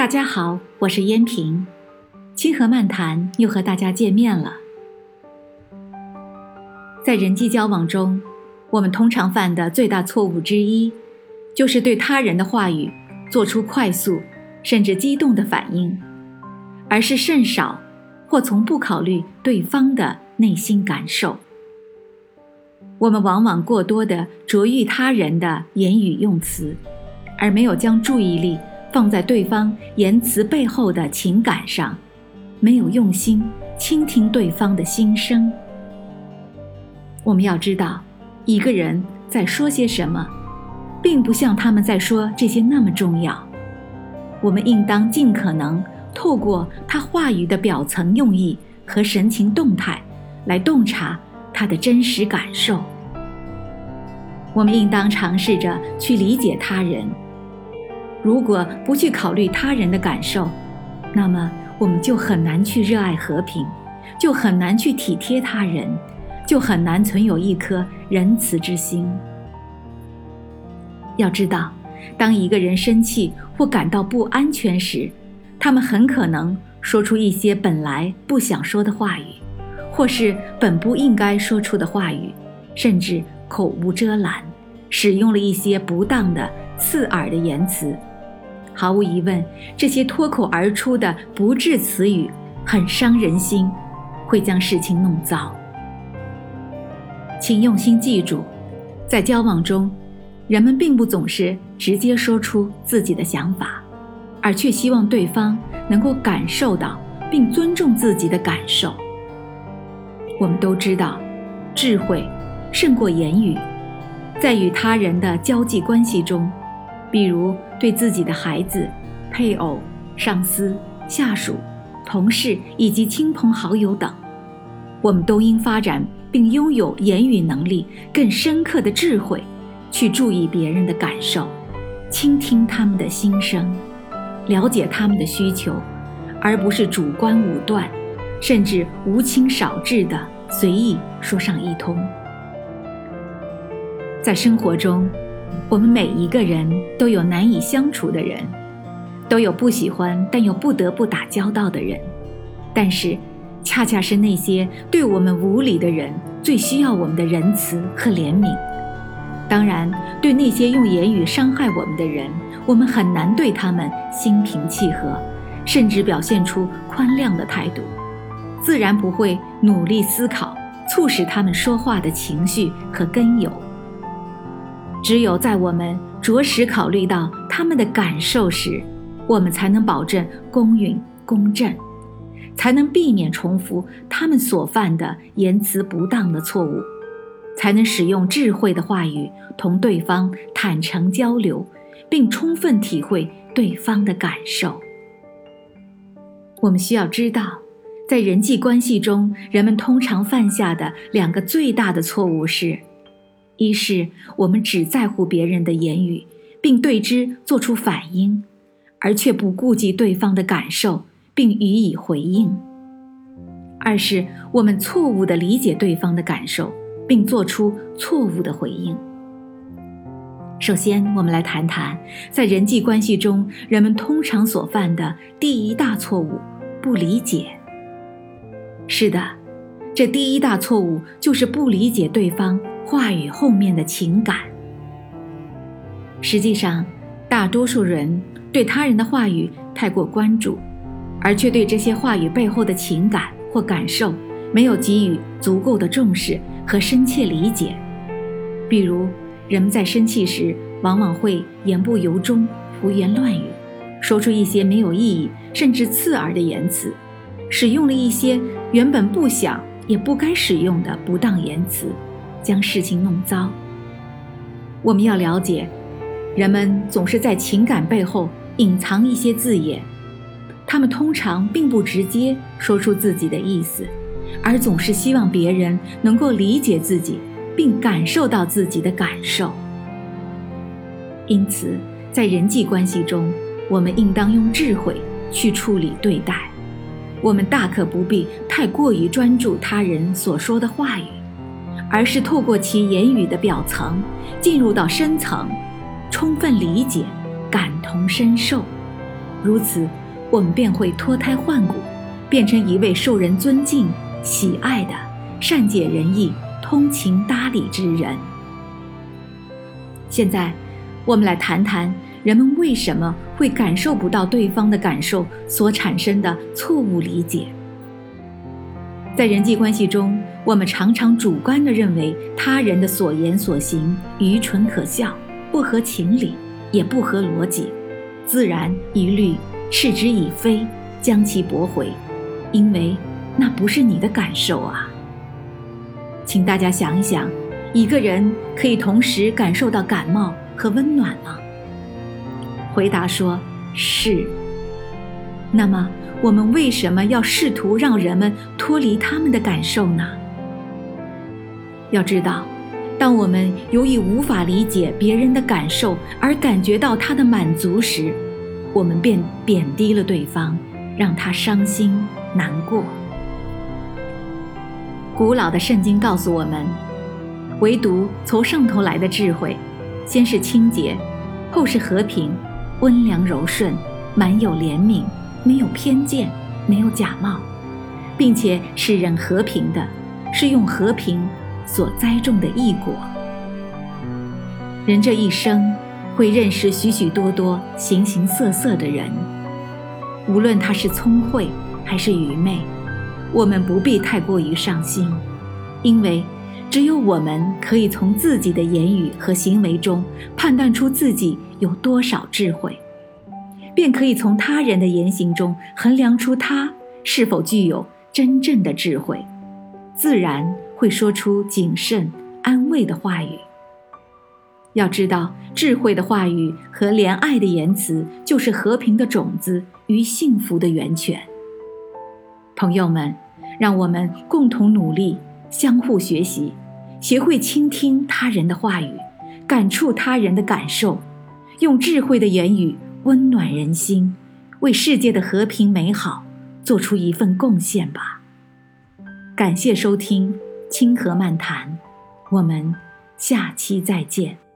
大家好，我是燕平，清河漫谈又和大家见面了。在人际交往中，我们通常犯的最大错误之一，就是对他人的话语做出快速甚至激动的反应，而是甚少或从不考虑对方的内心感受。我们往往过多的着意他人的言语用词，而没有将注意力放在对方言辞背后的情感上，没有用心倾听对方的心声。我们要知道，一个人在说些什么，并不像他们在说这些那么重要。我们应当尽可能透过他话语的表层用意和神情动态，来洞察他的真实感受。我们应当尝试着去理解他人。如果不去考虑他人的感受，那么我们就很难去热爱和平，就很难去体贴他人。就很难存有一颗仁慈之心。要知道，当一个人生气或感到不安全时，他们很可能说出一些本来不想说的话语，或是本不应该说出的话语，甚至口无遮拦，使用了一些不当的、刺耳的言辞。毫无疑问，这些脱口而出的不智词语很伤人心，会将事情弄糟。请用心记住，在交往中，人们并不总是直接说出自己的想法，而却希望对方能够感受到并尊重自己的感受。我们都知道，智慧胜过言语。在与他人的交际关系中，比如对自己的孩子、配偶、上司、下属、同事以及亲朋好友等，我们都应发展。并拥有言语能力更深刻的智慧，去注意别人的感受，倾听他们的心声，了解他们的需求，而不是主观武断，甚至无情少智的随意说上一通。在生活中，我们每一个人都有难以相处的人，都有不喜欢但又不得不打交道的人，但是。恰恰是那些对我们无礼的人，最需要我们的仁慈和怜悯。当然，对那些用言语伤害我们的人，我们很难对他们心平气和，甚至表现出宽谅的态度，自然不会努力思考，促使他们说话的情绪和根由。只有在我们着实考虑到他们的感受时，我们才能保证公允公正。才能避免重复他们所犯的言辞不当的错误，才能使用智慧的话语同对方坦诚交流，并充分体会对方的感受。我们需要知道，在人际关系中，人们通常犯下的两个最大的错误是：一是我们只在乎别人的言语，并对之做出反应，而却不顾及对方的感受。并予以回应。二是我们错误地理解对方的感受，并做出错误的回应。首先，我们来谈谈在人际关系中人们通常所犯的第一大错误——不理解。是的，这第一大错误就是不理解对方话语后面的情感。实际上，大多数人对他人的话语太过关注。而却对这些话语背后的情感或感受没有给予足够的重视和深切理解。比如，人们在生气时，往往会言不由衷、胡言乱语，说出一些没有意义甚至刺耳的言辞，使用了一些原本不想也不该使用的不当言辞，将事情弄糟。我们要了解，人们总是在情感背后隐藏一些字眼。他们通常并不直接说出自己的意思，而总是希望别人能够理解自己，并感受到自己的感受。因此，在人际关系中，我们应当用智慧去处理对待。我们大可不必太过于专注他人所说的话语，而是透过其言语的表层，进入到深层，充分理解，感同身受。如此，我们便会脱胎换骨，变成一位受人尊敬、喜爱的善解人意、通情达理之人。现在，我们来谈谈人们为什么会感受不到对方的感受所产生的错误理解。在人际关系中，我们常常主观地认为他人的所言所行愚蠢可笑，不合情理，也不合逻辑，自然一律斥之以非，将其驳回，因为那不是你的感受啊。请大家想一想，一个人可以同时感受到感冒和温暖吗？回答说是。那么。我们为什么要试图让人们脱离他们的感受呢？要知道，当我们由于无法理解别人的感受而感觉到他的满足时，我们便贬低了对方，让他伤心难过。古老的圣经告诉我们，唯独从上头来的智慧，先是清洁，后是和平，温良柔顺，满有怜悯。没有偏见，没有假冒，并且使人和平的，是用和平所栽种的异果。人这一生会认识许许多多形形色色的人，无论他是聪慧还是愚昧，我们不必太过于上心，因为只有我们可以从自己的言语和行为中判断出自己有多少智慧。便可以从他人的言行中衡量出他是否具有真正的智慧，自然会说出谨慎安慰的话语。要知道，智慧的话语和怜爱的言辞，就是和平的种子与幸福的源泉。朋友们，让我们共同努力，相互学习，学会倾听他人的话语，感触他人的感受，用智慧的言语。温暖人心，为世界的和平美好做出一份贡献吧。感谢收听《清河漫谈》，我们下期再见。